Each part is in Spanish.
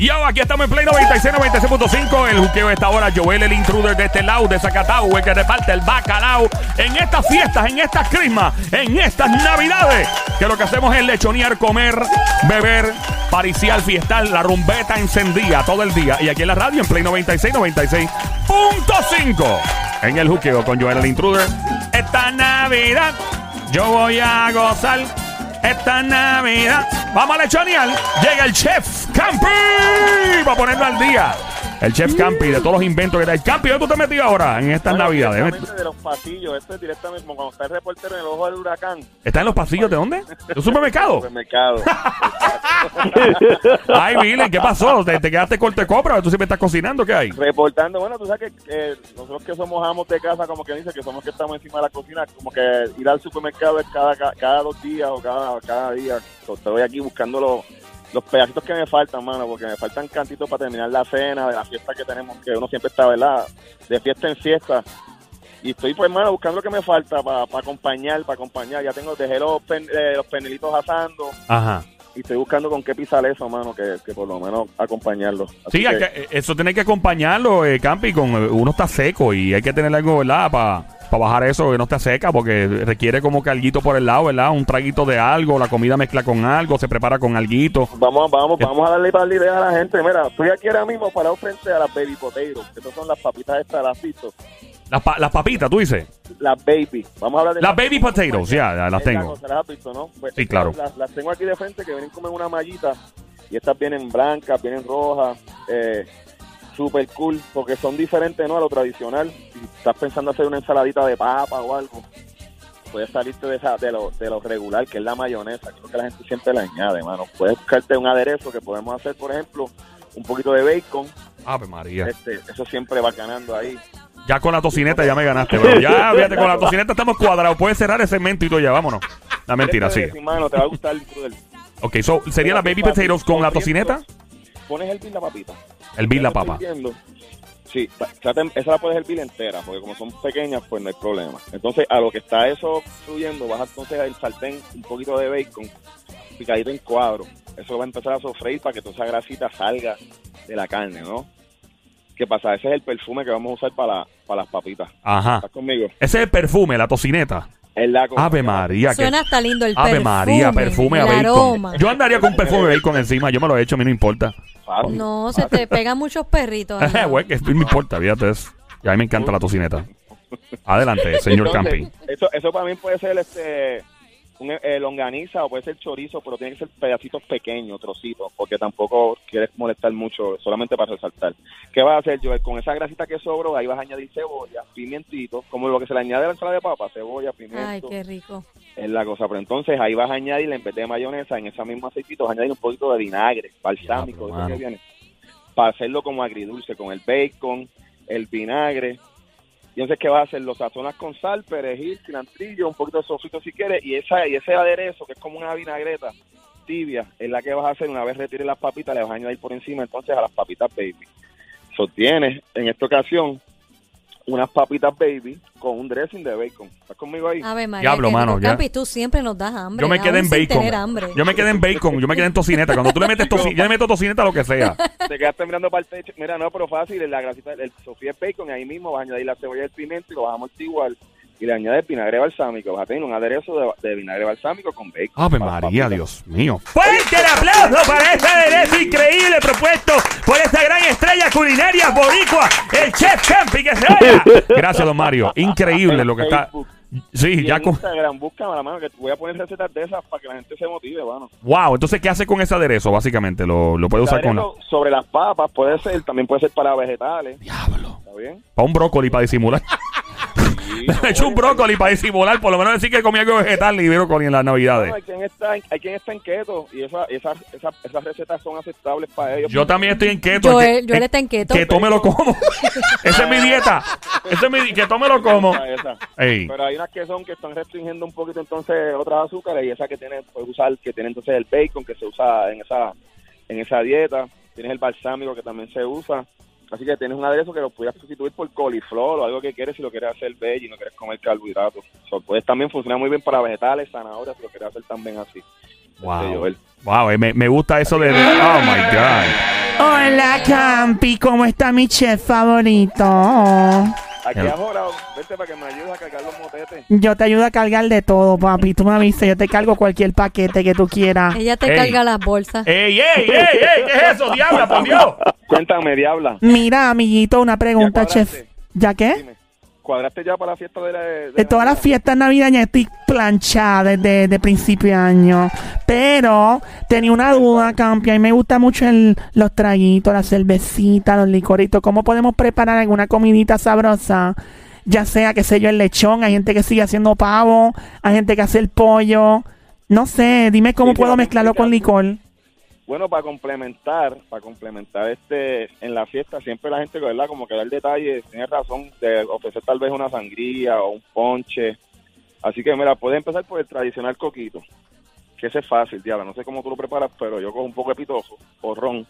Yo, aquí estamos en Play 96, 96.5. El juqueo de esta hora. Joel, el intruder de este lado, de Zacatau, el que reparte el bacalao. En estas fiestas, en estas crismas, en estas navidades. Que lo que hacemos es lechonear, comer, beber, pariciar, fiestar, la rumbeta encendida todo el día. Y aquí en la radio, en Play 96, 96.5. En el juqueo con Joel, el intruder. Esta Navidad yo voy a gozar esta Navidad. Vamos a lechonear. Llega el chef Campi para ponerlo al día. El chef Campi, de todos los inventos que trae. Campi, ¿dónde tú te metido ahora en estas Bueno, navidades? de los pasillos, esto es directamente como cuando está el reportero en el ojo del huracán. ¿Está en los pasillos de dónde? ¿De un supermercado? Supermercado. Ay, Billy, ¿qué pasó? ¿Te, te quedaste corte copra? ¿Tú siempre estás cocinando? ¿Qué hay? Reportando, bueno, tú sabes que eh, nosotros que somos amos de casa, como que dice que somos que estamos encima de la cocina, como que ir al supermercado es cada, cada, cada dos días o cada, cada día. Estoy aquí buscando los, los pedacitos que me faltan, mano, porque me faltan cantitos para terminar la cena, de la fiesta que tenemos, que uno siempre está, ¿verdad? De fiesta en fiesta. Y estoy, pues, hermano, buscando lo que me falta para acompañar, para acompañar. Ya tengo, dejé los, pen- eh, los penelitos asando Ajá. y estoy buscando con qué pisar eso, mano, que, que por lo menos acompañarlo. Así Sí, que- que- eso tiene que acompañarlo, eh, Campi, con eh, uno está seco y hay que tener algo, ¿verdad? Para bajar eso que no esté seca, porque requiere como que alguito por el lado, ¿verdad? Un traguito de algo, la comida mezcla con algo, se prepara con alguito. Vamos, vamos, vamos a darle para la idea a la gente. Mira, estoy aquí ahora mismo parado frente a las baby potatoes. Estas son las papitas estas, las visto. Las, pa- las papitas, tú dices. Las baby. Vamos a hablar de Las baby potatoes, ya, ya las tengo. cosa, las has visto, ¿no? Pues, Sí, claro. Las, las tengo aquí de frente que vienen como en una mallita. Y estas vienen blancas, vienen rojas. Eh, super cool, porque son diferentes, ¿no? A lo tradicional. Si estás pensando hacer una ensaladita de papa o algo, puedes salirte de, esa, de, lo, de lo regular, que es la mayonesa. Creo que la gente siempre le añade, mano. Puedes buscarte un aderezo que podemos hacer, por ejemplo, un poquito de bacon. Ave María. Este, eso siempre va ganando ahí. Ya con la tocineta ya me ganaste, bro. Ya, fíjate, con la tocineta estamos cuadrados. Puedes cerrar ese segmento y todo ya, vámonos. La mentira, Este, sí, mano, te va a gustar el. Ok, so, ¿sería la baby potatoes con la tocineta? Pones el la papita. El bill la papa. Sí, esa la puedes hervir entera, porque como son pequeñas, pues no hay problema. Entonces, a lo que está eso fluyendo, vas entonces al sartén un poquito de bacon, picadito en cuadro. Eso va a empezar a sofreír para que toda esa grasita salga de la carne, ¿no? ¿Qué pasa? Ese es el perfume que vamos a usar para, para las papitas. Ajá. ¿Estás conmigo? Ese es el perfume, la tocineta. Cosa Ave María. que- Suena hasta lindo el Ave perfume. María, perfume a el bacon. aroma. Yo andaría con perfume de bacon encima. Yo me lo he hecho, a mí no importa. Fácil. No, se te pegan muchos perritos. Güey, que no me importa, fíjate eso. Y a mí me encanta la tocineta. Adelante, señor Entonces, Camping. Eso, eso para mí puede ser este un eh, longaniza o puede ser chorizo, pero tiene que ser pedacitos pequeños, trocitos, porque tampoco quieres molestar mucho, solamente para resaltar. ¿Qué vas a hacer, Joel? Con esa grasita que sobró, ahí vas a añadir cebolla, pimientito, como lo que se le añade a la ensalada de papa, cebolla, pimiento, Ay, qué rico. es la cosa. Pero entonces ahí vas a añadir, en vez de mayonesa, en ese mismo aceitito, vas a añadir un poquito de vinagre, balsámico, eso que viene, para hacerlo como agridulce, con el bacon, el vinagre, entonces, ¿qué vas a hacer? Lo sazonas con sal, perejil, cilantrillo, un poquito de sofrito si quieres, y, esa, y ese aderezo, que es como una vinagreta tibia, es la que vas a hacer una vez retires las papitas, le vas a añadir por encima entonces a las papitas baby. Sostienes, en esta ocasión, unas papitas baby con un dressing de bacon. ¿Estás conmigo ahí? Ave María. Diablo, mano, ya. Campi, tú siempre nos das hambre. Yo me quedé aún en sin tener bacon. Yo me quedé en bacon, yo me quedé en tocineta. Cuando tú le metes tocineta, yo le meto tocineta a lo que sea. Te quedaste mirando para el techo. Mira, no, pero fácil, la grasita, el sofía es bacon, y ahí mismo vas a añadir la cebolla y el pimiento y lo vas a amortiguar. Y le añades vinagre balsámico. Vas a tener un aderezo de, de vinagre balsámico con bacon. Ave María. Dios mío. Fuerte el aplauso para este aderezo increíble propuesto por esta gran estrella culinaria boricua, el Chef Camping que se vaya. Gracias, don Mario. Increíble lo que está. Sí, Y ya en con. Instagram, búscame la mano, que voy a poner recetas de esas para que la gente se motive, mano. Wow, entonces, ¿qué hace con ese aderezo? Básicamente, lo, lo puede usar con la. Sobre las papas, puede ser, también puede ser para vegetales. Diablo. ¿Está bien? Para un brócoli para disimular. He hecho un brócoli para disimular, por lo menos decir que comía algo vegetal y brócoli en las No, navidades. hay quien está en, hay quien está en keto y esa, esa, esa- esas recetas son aceptables para ellos. Yo también estoy en keto. Que- Joel está en keto. Que tome lo como. Esa es mi dieta. Esa es mi di- Que tome lo como. Esa. Pero hay unas que son que están restringiendo un poquito entonces otras azúcares y esa que tiene puedes usar que tiene entonces el bacon que se usa en esa en esa dieta tienes el balsámico que también se usa así que tienes un aderezo que lo pudieras sustituir por coliflor o algo que quieres si lo quieres hacer veggie y no quieres comer carbohidratos so, puedes también funcionar muy bien para vegetales zanahorias si lo quieres hacer también así Este, Wow. Wow, eh, me, me gusta eso de, de- Oh my God. Hola, Campi, ¿cómo está mi chef favorito? Aquí ahora, vete para que me ayudes a cargar los motetes. Yo te ayudo a cargar de todo, papi. Tú me avisas, yo te cargo cualquier paquete que tú quieras. Ella te Ey. carga las bolsas. ¡Ey, ey, ey, ey! ¿Qué es eso, diabla, por Dios? Cuéntame, diabla. Mira, amiguito, una pregunta, ¿Ya chef. cuadraste? ¿Ya qué? Dime, ¿cuadraste ya para la fiesta de la... De, De todas las fiestas navideñas estoy planchada desde de principio de año. Pero tenía una duda, Campi. A mí me gusta mucho el, los traguitos, la cervecita, los licoritos. ¿Cómo podemos preparar alguna comidita sabrosa? Ya sea, qué sé yo, el lechón. Hay gente que sigue haciendo pavo. Hay gente que hace el pollo. No sé, dime cómo puedo mezclarlo con licor. Bueno, para complementar, para complementar este, en la fiesta siempre la gente, ¿verdad? Como que da el detalle, tiene razón de ofrecer tal vez una sangría o un ponche. Así que mira, puedes empezar por el tradicional coquito, que ese es fácil, diablo. No sé cómo tú lo preparas, pero yo cojo un poco de pitoso o ron,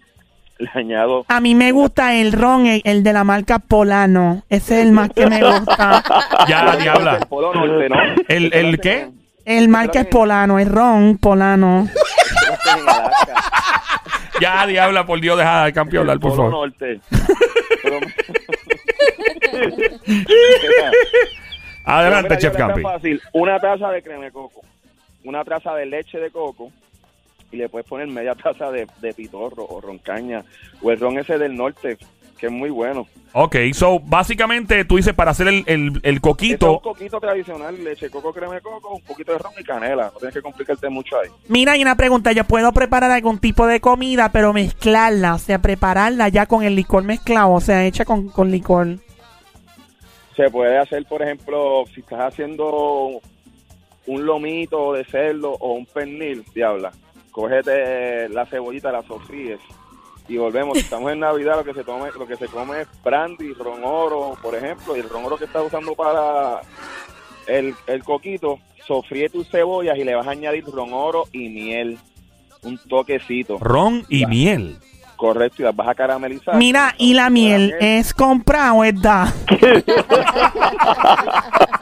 le añado A mí me gusta el ron, el, el de la marca Polano. Ese es el más que me gusta. Ya, diabla. el polo norte, ¿no? ¿El- el qué? El marca es Polano, el ron Polano. En Alaska. Ya, diabla, por Dios, deja al campeón hablar, El por favor. Norte. Adelante, Chef Campi. fácil. Una taza de crema de coco, una taza de leche de coco y le puedes poner media taza de, de pitorro o roncaña o el ron ese del norte, que es muy bueno. Ok, so, básicamente tú dices para hacer el, el, el Este es un coquito. coquito tradicional, leche coco, crema de coco, un poquito de ron y canela. No tienes que complicarte mucho ahí. Mira, hay una pregunta. Yo puedo preparar algún tipo de comida, pero mezclarla, o sea, prepararla ya con el licor mezclado, o sea, hecha con, con licor. Se puede hacer, por ejemplo, si estás haciendo un lomito de cerdo o un pernil, diabla, cógete la cebollita, la sofríes y volvemos. Si estamos en Navidad, lo que se tome, lo que se come es brandy, ron oro, por ejemplo, y el ron oro que estás usando para el, el coquito, sofríe tus cebollas y le vas a añadir ron oro y miel, un toquecito, Ron y miel. correcto, y las vas a caramelizar. Mira, ¿y la miel es comprada o es da?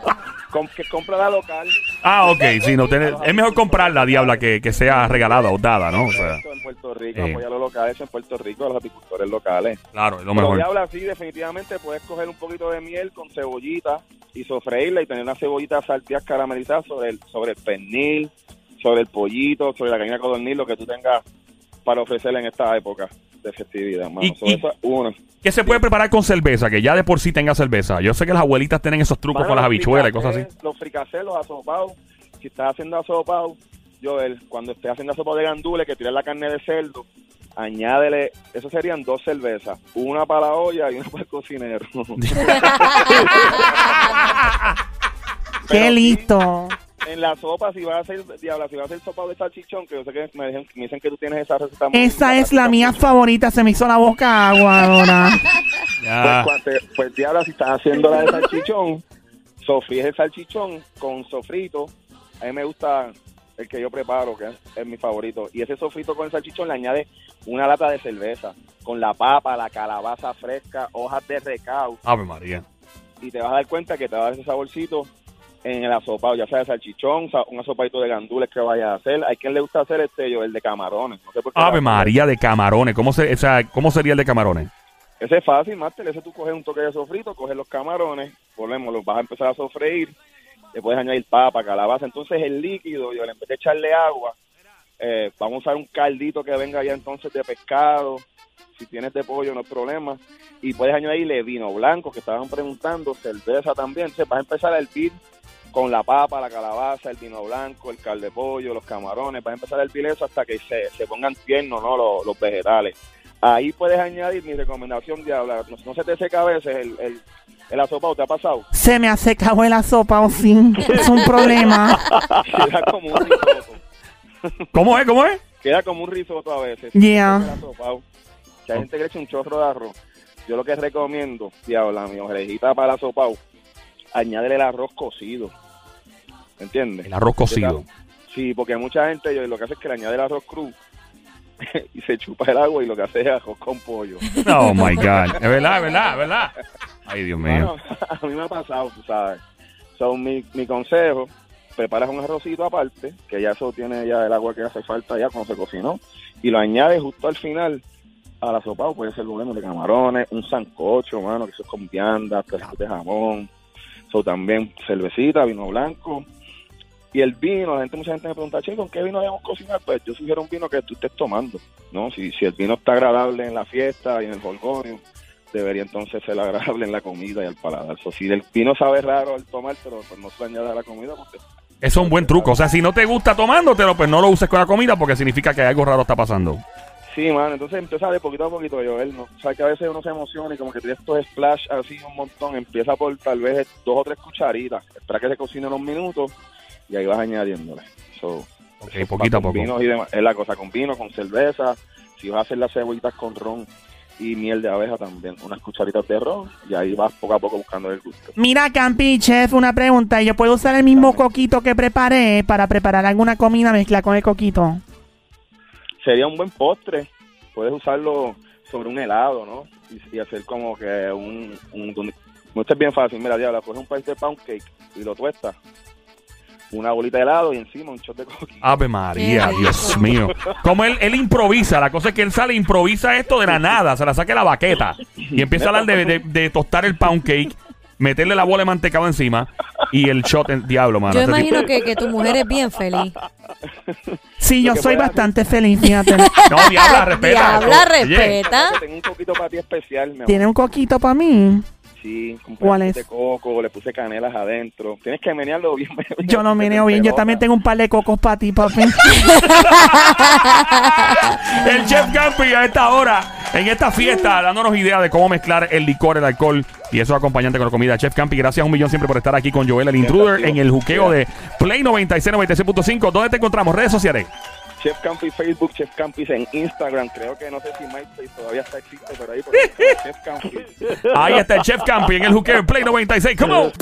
Com- que compra la local. Ah, ok, sí, no tiene- es mejor comprarla, diabla, que, que sea regalada o dada, ¿no? O sea, en Puerto Rico, eh. apoyar a los locales en Puerto Rico, a los apicultores locales. claro, es lo Pero mejor. diabla, sí, definitivamente puedes coger un poquito de miel con cebollita y sofreírla y tener una cebollita salteada caramelizada sobre el, sobre el pernil, sobre el pollito, sobre la gallina codorniz, lo que tú tengas para ofrecerle en esta época de festividad, mano. Y- So, y- eso es uno. ¿Qué se puede preparar con cerveza? Que ya de por sí tenga cerveza. Yo sé que las abuelitas tienen esos trucos Mano, con las habichuelas y cosas así. Los fricasés, los asopados. Si estás haciendo asopado, Joel, cuando estés haciendo asopado de gandules, que tiras la carne de cerdo, añádele, eso serían dos cervezas, una para la olla y una para el cocinero. ¡Qué listo! En la sopa, si vas a hacer, diabla, si vas a hacer sopa de salchichón, que yo sé que me, dicen- me dicen que tú tienes esa receta. muy- Esa es la mía favorita, se me hizo la boca agua ahora. Pues, te- pues diabla, si estás haciendo la de salchichón, sofríes el salchichón con sofrito. A mí me gusta el que yo preparo, que es, es mi favorito. Y ese sofrito con el salchichón le añade una lata de cerveza, con la papa, la calabaza fresca, hojas de recao. Ave María. Y te vas a dar cuenta que te va a dar ese saborcito en el asopado, ya sea de salchichón, sa- un asopadito de gandules que vayas a hacer. Hay quien le gusta hacer este, yo, el de camarones. No sé por qué Ave María de camarones. ¿Cómo, se, o sea, ¿Cómo sería el de camarones? Ese es fácil, Master. Ese tú coges un toque de sofrito, coges los camarones, volvemos, los vas a empezar a sofreír, le puedes añadir papa, calabaza. Entonces el líquido, yo en vez de echarle agua, eh, vamos a usar un caldito que venga ya entonces de pescado. Si tienes de pollo, no hay problema. Y puedes añadirle vino blanco, que estaban preguntando, cerveza también. Entonces vas a empezar a hervir con la papa, la calabaza, el vino blanco, el cal de pollo, los camarones. Vas a empezar a hervir eso hasta que se, se pongan tiernos ¿no? los, los vegetales. Ahí puedes añadir mi recomendación de hablar. No, no se te seca a veces el, el, el asopado, ¿te ha pasado? Se me ha secado la sopa o sí. Es un problema. Queda como un risotto. ¿Cómo es? ¿Cómo es? Queda como un risotto a veces. Yeah. El asopado. Que hay gente que le echa un chorro de arroz. Yo lo que recomiendo, diabla, mi orejita para el asopado, añádele el arroz cocido. ¿Entiendes? El arroz cocido. Sí, porque mucha gente lo que hace es que le añade el arroz crudo y se chupa el agua y lo que hace es arroz con pollo. Oh my God. Es verdad, es verdad, es verdad. Ay, Dios mío. Bueno, a mí me ha pasado, tú sabes. So, mi, mi consejo, preparas un arrocito aparte, que ya eso tiene ya el agua que hace falta ya cuando se cocinó, y lo añades justo al final al asopado puede ser bueno de camarones, un sancocho, mano, que eso es con vianda, pedacitos de jamón. So, también cervecita, vino blanco. Y el vino, la gente, mucha gente me pregunta, che, ¿con qué vino debemos cocinar? Pues yo sugiero un vino que tú estés tomando, ¿no? Si, si el vino está agradable en la fiesta y en el jolgorio, debería entonces ser agradable en la comida y al paladar. So, si el vino sabe raro al tomártelo, pues no se le añade a la comida porque Eso es un buen truco. O sea, si no te gusta tomándotelo, pues no lo uses con la comida porque significa que algo raro está pasando. Sí, mano, entonces empieza de poquito a poquito, Joel, ¿no? O sea, que a veces uno se emociona y como que tiene estos splash así un montón, empieza por tal vez dos o tres cucharitas, espera que se cocine unos minutos y ahí vas añadiéndole. So, poquito a poco. vinos y demás. Es la cosa, con vino, con cerveza, si vas a hacer las cebollitas con ron y miel de abeja también, unas cucharitas de ron y ahí vas poco a poco buscando el gusto. Mira, Campi, chef, una pregunta. ¿Yo puedo usar el mismo coquito que preparé para preparar alguna comida mezcla con el coquito? Sería un buen postre, puedes usarlo sobre un helado, ¿no? Y, y hacer como que un... un donde- esto es bien fácil, mira, diabla, coges un país de pound cake y lo tuestas, una bolita de helado y encima un shot de coquito. Ave María, Qué rico. Dios mío. Como él, él improvisa, la cosa es que él sale, improvisa esto de la nada, se la saca de la baqueta y empieza a hablar de, de- de tostar el pound cake, meterle la bola de mantecado encima y el shot en diablo, mano. Yo Este imagino tipo- que, que tu mujer es bien feliz. Sí, yo soy bastante feliz, fíjate. No, diabla, respeta. Diabla, Oye, respeta. Tengo un coquito para ti especial, mi amor. ¿Tiene un coquito para mí? Sí, con ¿Cuál de coco, le puse canelas adentro. Tienes que menearlo bien. Yo no meneo bien. Yo también tengo un par de cocos para ti, papi. El Chef Campi a esta hora, en esta fiesta, dándonos idea de cómo mezclar el licor, el alcohol y eso acompañante con la comida. Chef Campi, gracias un millón siempre por estar aquí con Joel, el intruder, en el juqueo de Play 96, 96.5. ¿Dónde te encontramos? Redes sociales. Chef Campis Facebook, Chef Campis en Instagram. Creo que no sé si MySpace todavía está existe, pero ahí por ahí está Chef Campis. Ahí está el Chef Campis en el Hooker Play 96. ¡Come on!